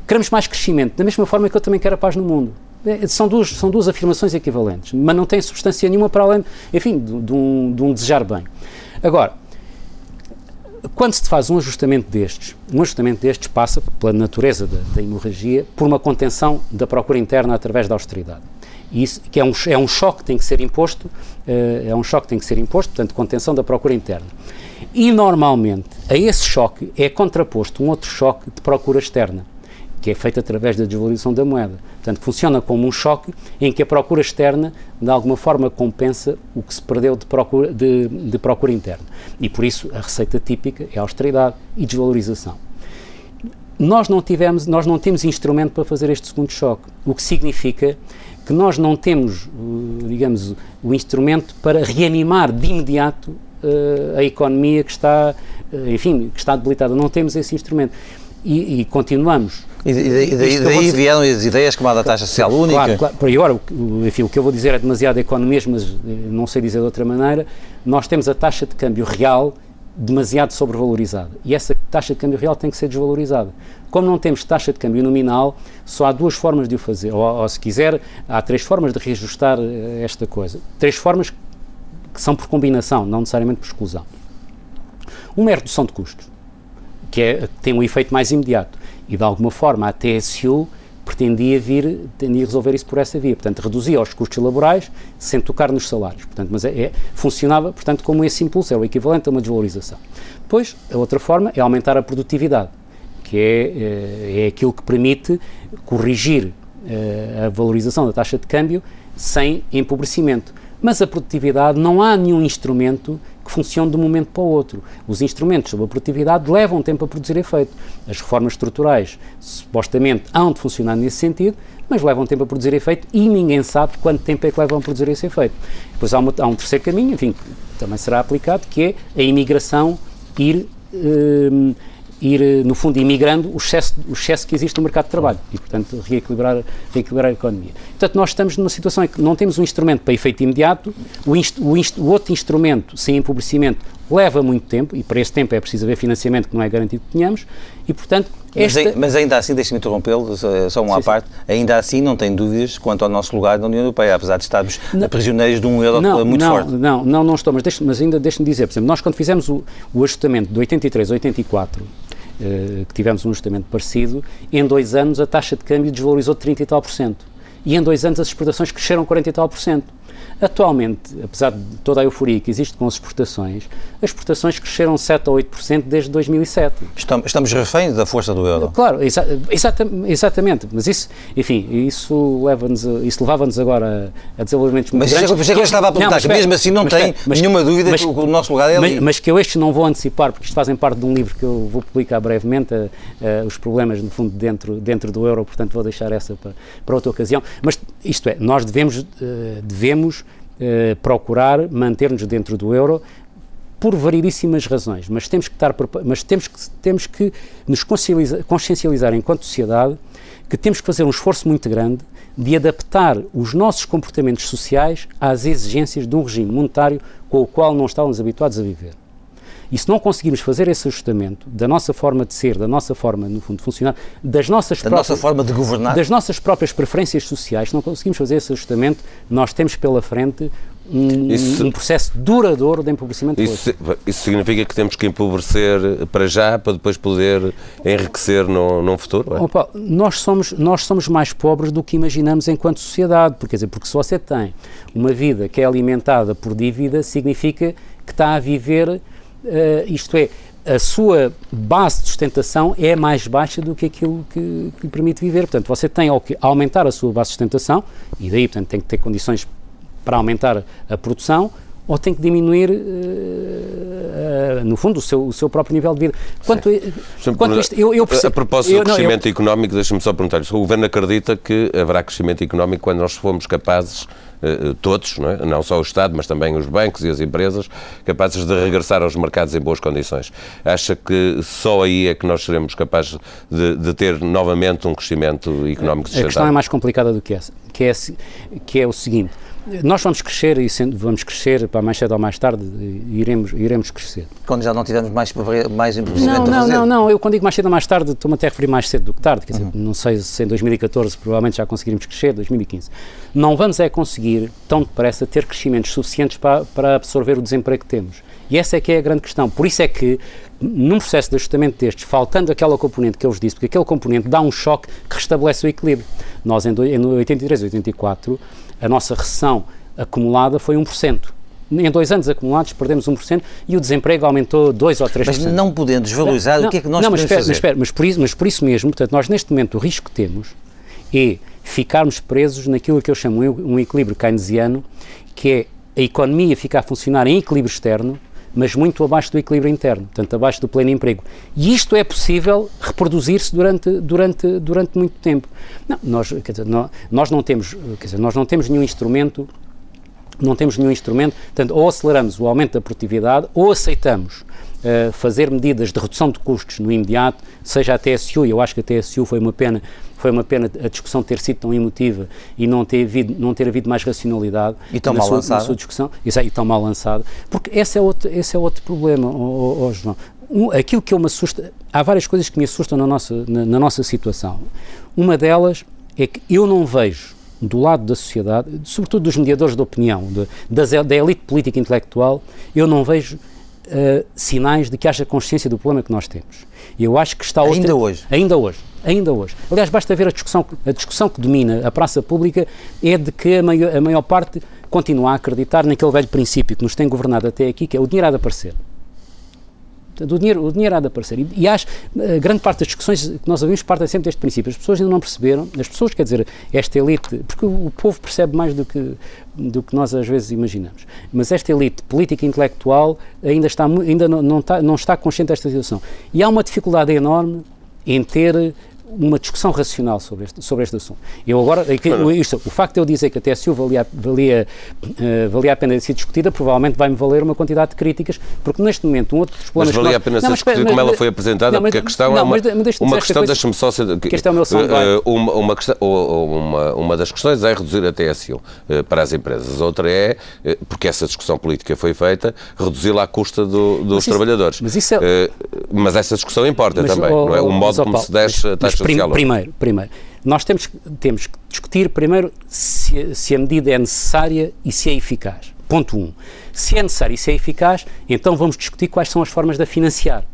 queremos mais crescimento, da mesma forma que eu também quero a paz no mundo. É, são duas, são duas afirmações equivalentes, mas não têm substância nenhuma para além, enfim, de, de, um, um desejar bem. Agora, quando se faz um ajustamento destes, um ajustamento destes passa, pela natureza da, da hemorragia, por uma contenção da procura interna através da austeridade. Isso, que é um, é um choque que tem que ser imposto, uh, é um choque que tem que ser imposto, portanto, contenção da procura interna. E, normalmente, a esse choque é contraposto um outro choque de procura externa que é feito através da desvalorização da moeda. Portanto, funciona como um choque em que a procura externa, de alguma forma, compensa o que se perdeu de procura, de, de procura interna. E por isso a receita típica é austeridade e desvalorização. Nós não, tivemos, nós não temos instrumento para fazer este segundo choque, o que significa que nós não temos, eh, digamos, o instrumento para reanimar de imediato uh, a economia que está, uh, enfim, que está debilitada. Não temos esse instrumento. E, e continuamos e, e, daí, daí vieram as ideias como a da taxa social única? Claro, claro. Por agora, enfim, o que eu vou dizer é demasiado economias, mas eh, não sei dizer de outra maneira. Nós temos a taxa de câmbio real demasiado sobrevalorizada. E essa taxa de câmbio real tem que ser desvalorizada. Como não temos taxa de câmbio nominal, só há duas formas de o fazer. Ou, ou se quiser, há três formas de reajustar eh, esta coisa. Três formas que são por combinação, não necessariamente por exclusão. Uma é a redução de custos, que, é, que tem um efeito mais imediato e de alguma forma a TSU pretendia vir, pretendia resolver isso por essa via, portanto reduzia os custos laborais sem tocar nos salários, portanto, mas é, é, funcionava, portanto, como esse impulso, é o equivalente a uma desvalorização. Depois, a outra forma é aumentar a produtividade, que é, é, é aquilo que permite corrigir é, a valorização da taxa de câmbio sem empobrecimento. Mas a produtividade não há nenhum instrumento que funcione de um momento para o outro. Os instrumentos sobre a produtividade levam tempo a produzir efeito. As reformas estruturais supostamente hão de funcionar nesse sentido, mas levam tempo a produzir efeito e ninguém sabe quanto tempo é que levam a produzir esse efeito. Depois há, uma, há um terceiro caminho, enfim, que também será aplicado, que é a imigração ir. Hum, ir, eh, no fundo, imigrando o excesso, o excesso que existe no mercado de trabalho e, portanto, reequilibrar, reequilibrar a economia. Portanto, nós estamos numa situação em que não temos um instrumento para efeito imediato, o, inst, o, inst, o outro instrumento, sem empobrecimento, leva muito tempo e para esse tempo é preciso haver financiamento que não é garantido que tenhamos e, portanto, esta... mas, mas, ainda assim, deixe-me interrompê-lo, só uma sim, parte, sim. ainda assim não tem dúvidas quanto ao nosso lugar na União Europeia, apesar de estarmos não, prisioneiros de um euro não, muito não, forte. Não, não, não estou, mas, deixe, mas ainda deixe-me dizer, por exemplo, nós quando fizemos o, o ajustamento de 83 a 84, eh, que tivemos um ajustamento parecido, em dois anos a taxa de câmbio desvalorizou de 30 e tal por cento. E em dois anos as exportações cresceram 40 e tal por cento. Atualmente, apesar de toda a euforia que existe com as exportações, as exportações cresceram 7 ou 8% desde 2007. Estamos, estamos reféns da força do euro. Claro, exa exata exatamente, mas isso, enfim, isso, leva isso levava-nos agora a, a desenvolvimentos muito mas grandes. Mas que eu estava a perguntar, não, mesmo assim não mas, tem mas, nenhuma dúvida mas, que o nosso lugar é ali. Mas, que eu estes não vou antecipar, porque isto fazem parte de um livro que eu vou publicar brevemente, a, a, os problemas, no fundo, dentro, dentro do euro, portanto vou deixar essa para, para outra ocasião. Mas isto é, nós devemos, uh, devemos uh, procurar manter-nos dentro do euro por variedíssimas razões, mas temos que estar, mas temos que, temos que nos consciencializar, consciencializar enquanto sociedade que temos que fazer um esforço muito grande de adaptar os nossos comportamentos sociais às exigências de um regime monetário com o qual não estávamos habituados a viver. E se não conseguirmos fazer esse ajustamento da nossa forma de ser, da nossa forma, no fundo, de funcionar, das nossas da próprias, nossa forma de governar, das nossas próprias preferências sociais, se não conseguimos fazer esse ajustamento, nós temos pela frente um, isso, um processo duradouro de empobrecimento. Isso, isso, significa que temos que empobrecer para já, para depois poder enriquecer no, no futuro? É? Opa, nós, somos, nós somos mais pobres do que imaginamos enquanto sociedade, porque, quer dizer, porque se você tem uma vida que é alimentada por dívida, significa que está a viver isto é, a sua base de sustentação é mais baixa do que aquilo que, que lhe permite viver. Portanto, você tem que aumentar a sua base de sustentação, e daí, portanto, tem que ter condições para aumentar a produção, ou tem que diminuir, uh, uh, no fundo, o seu, o seu próprio nível de vida. Quanto, quanto isto, eu, eu percebo, A propósito eu, do crescimento não, eu, económico, deixa-me só perguntar-lhe, o Governo acredita que haverá crescimento económico quando nós formos capazes eh, todos, não, é? não, só o Estado, mas também os bancos e as empresas, capazes de regressar aos mercados em boas condições. Acha que só aí é que nós seremos capazes de, de ter novamente um crescimento económico sustentável? A questão é mais complicada do que essa, que é, que é o seguinte, nós vamos crescer e vamos crescer para mais cedo ou mais tarde iremos iremos crescer. Quando já não tivermos mais mais não, não, não, não, eu quando digo mais cedo ou mais tarde estou-me até a referir mais cedo do que tarde, quer dizer, uhum. não sei se em 2014 provavelmente já conseguiremos crescer, 2015. Não vamos é conseguir tão depressa ter crescimentos suficientes para, para absorver o desemprego que temos. E essa é que é a grande questão. Por isso é que, num processo de ajustamento destes, faltando aquela componente que eu vos disse, porque aquele componente dá um choque que restabelece o equilíbrio. Nós, em, em 83 e 84, a nossa recessão acumulada foi 1%. Em dois anos acumulados perdemos 1% e o desemprego aumentou 2 ou 3%. Mas não podendo desvalorizar, não, o que é que nós não, podemos mas espera, fazer? Mas, espera, mas, por isso, mas por isso mesmo, portanto, nós neste momento o risco que temos é ficarmos presos naquilo que eu chamo um equilíbrio keynesiano, que é a economia ficar a funcionar em equilíbrio externo, mas muito abaixo do equilíbrio interno, portanto, abaixo do pleno emprego. E isto é possível reproduzir-se durante, durante, durante muito tempo. Não, nós, dizer, nós, nós não temos, dizer, nós não temos nenhum instrumento não temos nenhum instrumento, portanto, ou aceleramos o aumento da produtividade ou aceitamos uh, fazer medidas de redução de custos no imediato, seja a TSU, e eu acho que a TSU foi uma pena, foi uma pena a discussão ter sido tão emotiva e não ter havido, não ter havido mais racionalidade e tão na, mal sua, na sua discussão, isso e tão mal lançado, porque esse é outro, esse é outro problema, oh, oh, oh João. Um, aquilo que eu me assusta, há várias coisas que me assustam na nossa, na, na nossa situação. Uma delas é que eu não vejo do lado da sociedade, sobretudo dos mediadores de opinião, de, das, da elite política intelectual, eu não vejo uh, sinais de que haja consciência do problema que nós temos. Eu acho que está outra, ainda hoje. Ainda hoje. Ainda hoje. Aliás, basta ver a discussão, a discussão que domina a praça pública é de que a maior, a maior parte continua a acreditar naquele velho princípio que nos tem governado até aqui, que é o dinheiro há de aparecer. O dinheiro, o dinheiro há de aparecer. E, e acho, uh, grande parte das discussões que nós ouvimos partem sempre deste princípio. As pessoas ainda não perceberam, as pessoas, quer dizer, esta elite, porque o, o povo percebe mais do que, do que nós às vezes imaginamos. Mas esta elite política e intelectual ainda, está, ainda não, não, está, não está consciente desta situação. E há uma dificuldade enorme em ter uma discussão racional sobre este, sobre este assunto. Eu agora, isto, o facto de eu dizer que a TSU valia, valia, uh, valia a pena ser discutida, provavelmente vai-me valer uma quantidade de críticas, porque neste momento um outro dos problemas... Mas valia a pena ser discutida como ela foi apresentada, não, mas, porque a questão não, é uma, mas, uma questão, deixa-me só ser... Que este é o meu uh, uma, uma, questão, uma, uma das questões é reduzir a TSU uh, para as empresas, outra é, porque essa discussão política foi feita, reduzi-la à custa do, dos mas trabalhadores. Mas, isso é... mas essa discussão importa mas, também, oh, não é? O modo como se desce taxa social. Primeiro, primeiro, nós temos, temos que discutir primeiro se, se a medida é necessária e se é eficaz. Ponto 1. Um. Se é necessário e se é eficaz, então vamos discutir quais são as formas de a financiar.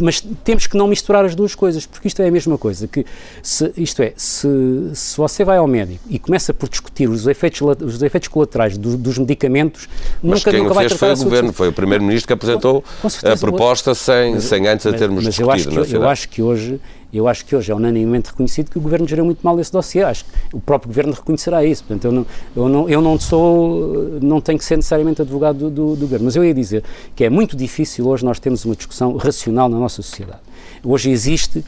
Mas temos que não misturar as duas coisas, porque isto é a mesma coisa. Que se, isto é, se, se você vai ao médico e começa por discutir os efeitos, os efeitos colaterais do, dos medicamentos, mas nunca, quem nunca o fez foi o governo, foi o primeiro-ministro que apresentou a proposta sem, mas, sem antes a termos mas discutido. Eu acho, que, eu acho que hoje eu acho que hoje é unanimemente reconhecido que o Governo gerou muito mal esse dossiê. Acho que o próprio Governo reconhecerá isso. Portanto, eu não, eu não, eu não sou, não tenho que ser necessariamente advogado do, do, do Governo. Mas eu ia dizer que é muito difícil hoje nós termos uma discussão racional na nossa sociedade. Hoje existe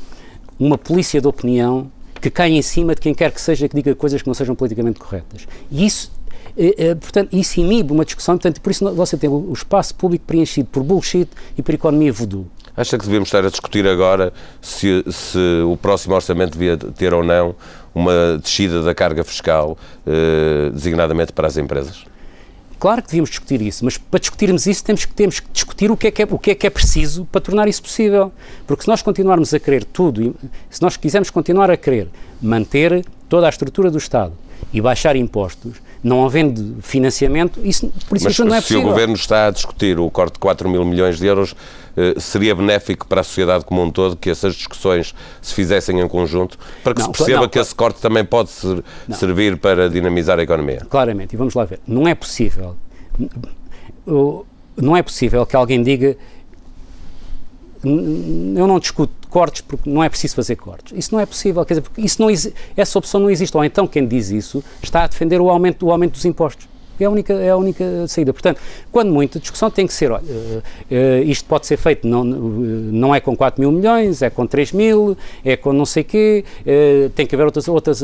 uma polícia de opinião que cai em cima de quem quer que seja que diga coisas que não sejam politicamente corretas. E isso é, é, portanto, isso inibe uma discussão, portanto, por isso você tem o espaço público preenchido por bullshit e por economia voodoo. Acha que devemos estar a discutir agora se, se o próximo orçamento devia ter ou não uma descida da carga fiscal, eh, designadamente para as empresas? Claro que devíamos discutir isso, mas para discutirmos isso temos que, temos que discutir o que, é que é, o que é que é preciso para tornar isso possível. Porque se nós continuarmos a querer tudo, se nós quisermos continuar a querer manter toda a estrutura do Estado e baixar impostos, não havendo financiamento, isso, por isso Mas isso não é possível. se o Governo está a discutir o corte de 4 mil milhões de euros, seria benéfico para a sociedade como um todo que essas discussões se fizessem em conjunto, para que não, se perceba não, que esse corte também pode ser, servir para dinamizar a economia? Claramente, e vamos lá ver, não é possível, não é possível que alguém diga eu não discuto cortes porque não é preciso fazer cortes. Isso não é possível, quer dizer, porque isso não essa opção não existe. Ou então quem diz isso está a defender o aumento, o aumento dos impostos. É a única, é a única saída. Portanto, quando muito, a discussão tem que ser, olha, uh, isto pode ser feito, não, não é com 4 mil milhões, é com 3 mil, é com não sei quê, uh, tem que haver outras, outras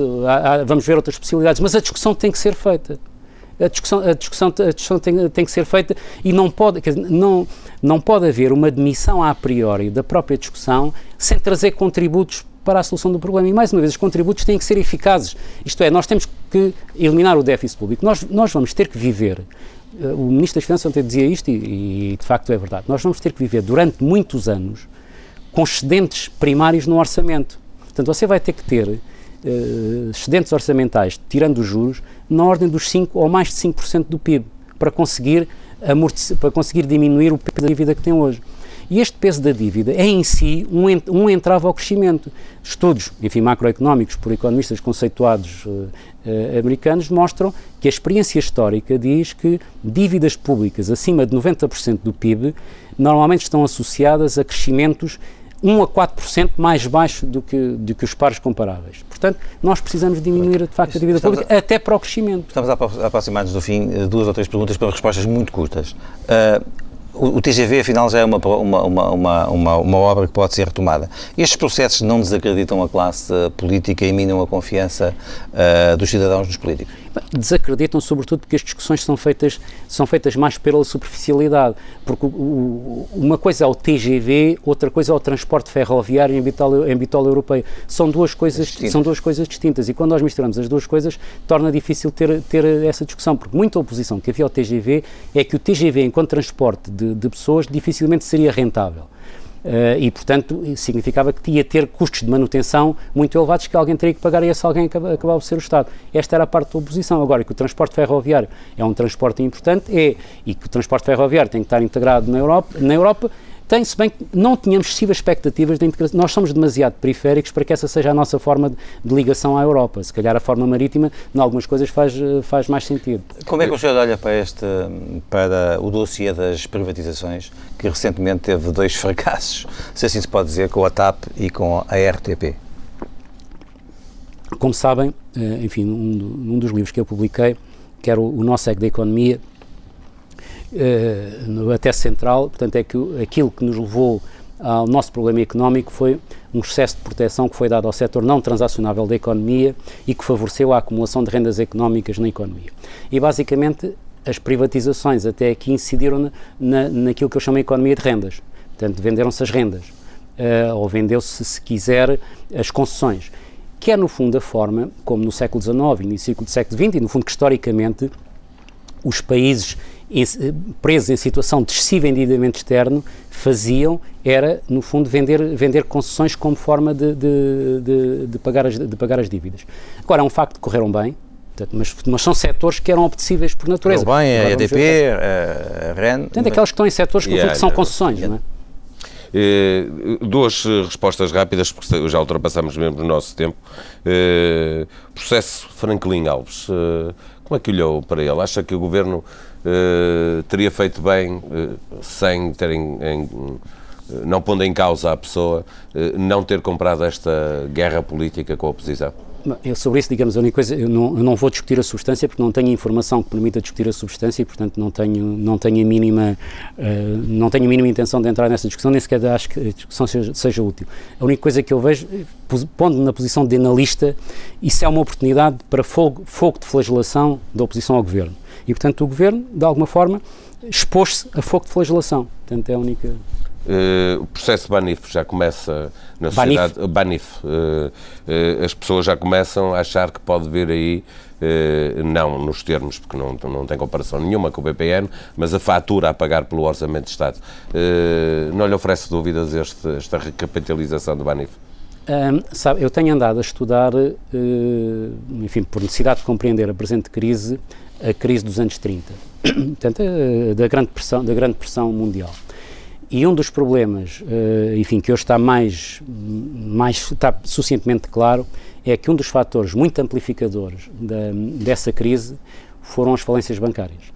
vamos ver outras possibilidades, mas a discussão tem que ser feita a discussão, a discussão, a discussão tem, tem, que ser feita e não pode, não, não pode haver uma admissão a priori da própria discussão sem trazer contributos para a solução do problema. E, mais uma vez, os contributos têm que ser eficazes. Isto é, nós temos que eliminar o déficit público. Nós, nós vamos ter que viver eh, o Ministro das Finanças ontem dizia isto e, e, de facto é verdade. Nós vamos ter que viver durante muitos anos com excedentes primários no orçamento. Portanto, você vai ter que ter uh, excedentes orçamentais, tirando os juros, na ordem dos 5 ou mais de 5% do PIB, para conseguir, para conseguir diminuir o PIB da dívida que tem hoje. E este peso da dívida é em si um, um entrave ao crescimento. Estudos, enfim, macroeconómicos por economistas conceituados uh, uh, americanos mostram que a experiência histórica diz que dívidas públicas acima de 90% do PIB normalmente estão associadas a crescimentos 1 a 4% mais baixo do que, do que os pares comparáveis. Portanto, nós precisamos diminuir, de facto, a dívida Estamos pública a, até para o crescimento. Estamos a aproximar-nos do fim. Duas ou três perguntas para respostas muito curtas. Uh, o, TGV, afinal, já é uma, uma, uma, uma, uma obra que pode ser retomada. Estes processos não desacreditam a classe política e minam a confiança uh, dos cidadãos nos políticos? Desacreditam, sobretudo, porque as discussões são feitas, são feitas mais pela superficialidade. Porque o, uma coisa é o TGV, outra coisa é o transporte ferroviário em bitola, em bitola europeia. São duas, coisas, são duas coisas distintas. E quando nós misturamos as duas coisas, torna difícil ter, ter essa discussão. Porque muita oposição que havia ao TGV é que o TGV, enquanto transporte de, de pessoas, dificilmente seria rentável. Uh, e, portanto, significava que ia ter custos de manutenção muito elevados que alguém teria que pagar e esse alguém acabava por ser o Estado. Esta era a parte da oposição. Agora, que o transporte ferroviário é um transporte importante, é, e que o transporte ferroviário tem que estar integrado na Europa, na Europa tem, se bem que não tínhamos excessivas expectativas de integração. Nós somos demasiado periféricos para que essa seja a nossa forma de, de ligação à Europa. Se calhar a forma marítima, em algumas coisas, faz, faz mais sentido. Como é que o senhor olha para, este, para o dossiê das privatizações, que recentemente teve dois fracassos, se assim se pode dizer, com a TAP e com a RTP? Como sabem, eh, enfim, um, um dos livros que eu publiquei, que era o, o Nosso Ego da Economia, no, até central, portanto é que aquilo que nos levou ao nosso problema económico foi um excesso de proteção que foi dado ao setor não transacionável da economia e que favoreceu a acumulação de rendas económicas na economia. E basicamente as privatizações até aqui incidiram na, na, naquilo que eu chamo de economia de rendas. Portanto, venderam-se as rendas, uh, ou vendeu-se, se quiser, as concessões, que é no fundo a forma, como no século XIX e no século XX, e no fundo que historicamente os países presos em situação de excessivo endividamento externo faziam era, no fundo, vender, vender concessões como forma de, de, de, de, pagar as, de pagar as dívidas. Agora, é um facto que correram bem, mas, mas, são setores que eram apetecíveis por natureza. Correu bem, a EDP, a REN... Portanto, aquelas que estão em setores que, yeah, são concessões, yeah. não é? Eh, duas respostas rápidas, porque já ultrapassamos mesmo o nosso tempo. Eh, processo Franklin Alves, eh, como é que olhou para ele? Acha que o Governo uh, teria feito bem, uh, sem terem, em, uh, não pondo em causa a pessoa, não ter comprado esta guerra política com a oposição? Eu, sobre isso, digamos, a única coisa, eu não, eu não, vou discutir a substância porque não tenho informação que permita discutir a substância e, portanto, não tenho, não tenho, a, mínima, uh, não tenho a mínima intenção de entrar nessa discussão, nem sequer acho que a discussão seja, seja útil. A única coisa que eu vejo, pondo-me na posição de analista, isso é uma oportunidade para fogo, fogo de flagelação da oposição ao governo. E, portanto, o governo, de alguma forma, expôs-se a fogo de flagelação. Portanto, é a única. Uh, o processo Banif já começa na sociedade. Banif. Banif uh, uh, as pessoas já começam a achar que pode vir aí, não nos termos, porque não, não tem comparação nenhuma com o BPN, mas a fatura a pagar pelo Orçamento de Estado. não lhe oferece dúvidas este, esta recapitalização do Banif? Um, sabe, eu tenho andado a estudar, enfim, por necessidade de compreender a presente crise, a crise dos anos 30, portanto, da grande pressão, da grande pressão mundial. E um dos problemas, uh, enfim, que hoje está mais, mais está suficientemente claro, é que um dos fatores muito amplificadores da, dessa crise foram as falências bancárias.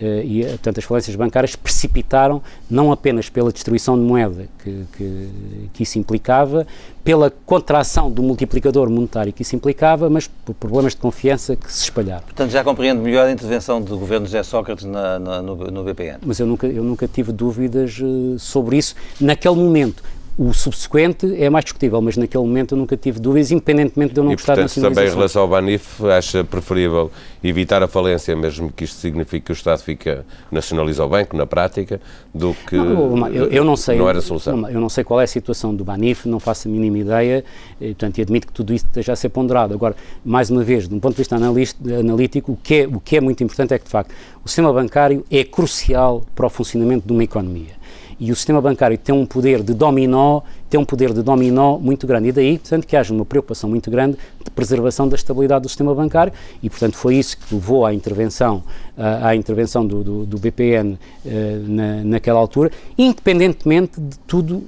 Uh, e, portanto, as falências bancárias precipitaram não apenas pela destruição de moeda que, que, que, isso implicava, pela contração do multiplicador monetário que isso implicava, mas por problemas de confiança que se espalharam. Portanto, já compreendo melhor a intervenção do governo José Sócrates na, na, no, no, BPN. Mas eu nunca, eu nunca tive dúvidas uh, sobre isso naquele momento. O subsequente é mais discutível, mas naquele momento eu nunca tive dúvidas, independentemente de eu não e, gostar portanto, da também em relação ao Banif, acha preferível evitar a falência, mesmo que isto signifique que o Estado fica, nacionaliza o banco, na prática, do que não, eu, eu, não, sei, não era a solução? eu não sei qual é a situação do Banif, não faço a mínima ideia, e, portanto, admito que tudo isso esteja a ser ponderado. Agora, mais uma vez, de um ponto de vista analítico, o que, é, o que é muito importante é que, de facto, o sistema bancário é crucial para o funcionamento de uma economia e o sistema bancário tem um poder de dominó, tem um poder de dominó muito grande. E daí, portanto, que haja uma preocupação muito grande de preservação da estabilidade do sistema bancário e, portanto, foi isso que levou à intervenção, à intervenção do, do, do BPN eh, na, naquela altura, independentemente de tudo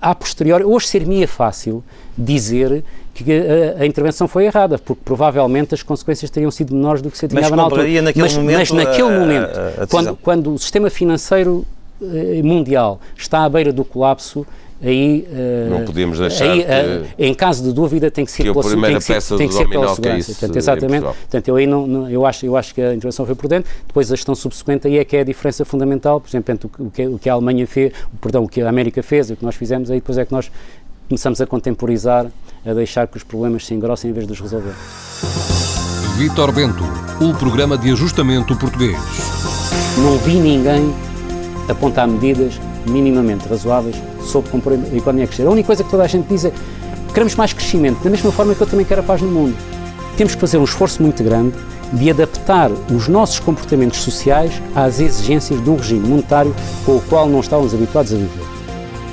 a posteriori, hoje seria fácil dizer que a, a, intervenção foi errada, porque provavelmente as consequências teriam sido menores do que se adivinhava na altura. Naquele mas, momento mas naquele a, momento, quando, quando o sistema financeiro eh, mundial está à beira do colapso, aí eh, não podíamos deixar aí, eh, em caso de dúvida tem que ser que pela, tem que ser, tem que ser pela segurança. é portanto, exatamente. Portanto eu aí não, não, eu acho eu acho que a intervenção foi prudente. Depois a gestão subsequente aí é que é a diferença fundamental por exemplo entre o que, o que a Alemanha fez perdão o que a América fez e o que nós fizemos aí depois é que nós começamos a contemporizar a deixar que os problemas se engrossem em vez de os resolver. Vítor Bento o programa de ajustamento português. Não vi ninguém apontar medidas minimamente razoáveis sobre como a economia crescer. A única coisa que toda a gente diz é queremos mais crescimento, da mesma forma que eu também quero a paz no mundo. Temos que fazer um esforço muito grande de adaptar os nossos comportamentos sociais às exigências de um regime monetário com o qual não estávamos habituados a viver.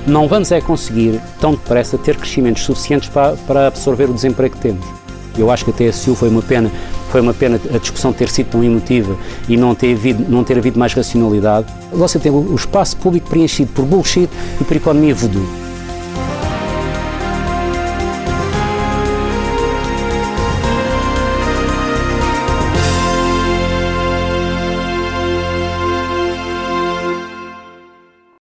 Não vamos é conseguir, tão depressa, ter crescimentos suficientes para, para absorver o desemprego que temos. Eu acho que a TSU foi uma pena, foi uma pena a discussão ter sido tão emotiva e não ter havido, não ter havido mais racionalidade. Você tem o espaço público preenchido por bullshit e por economia voodoo.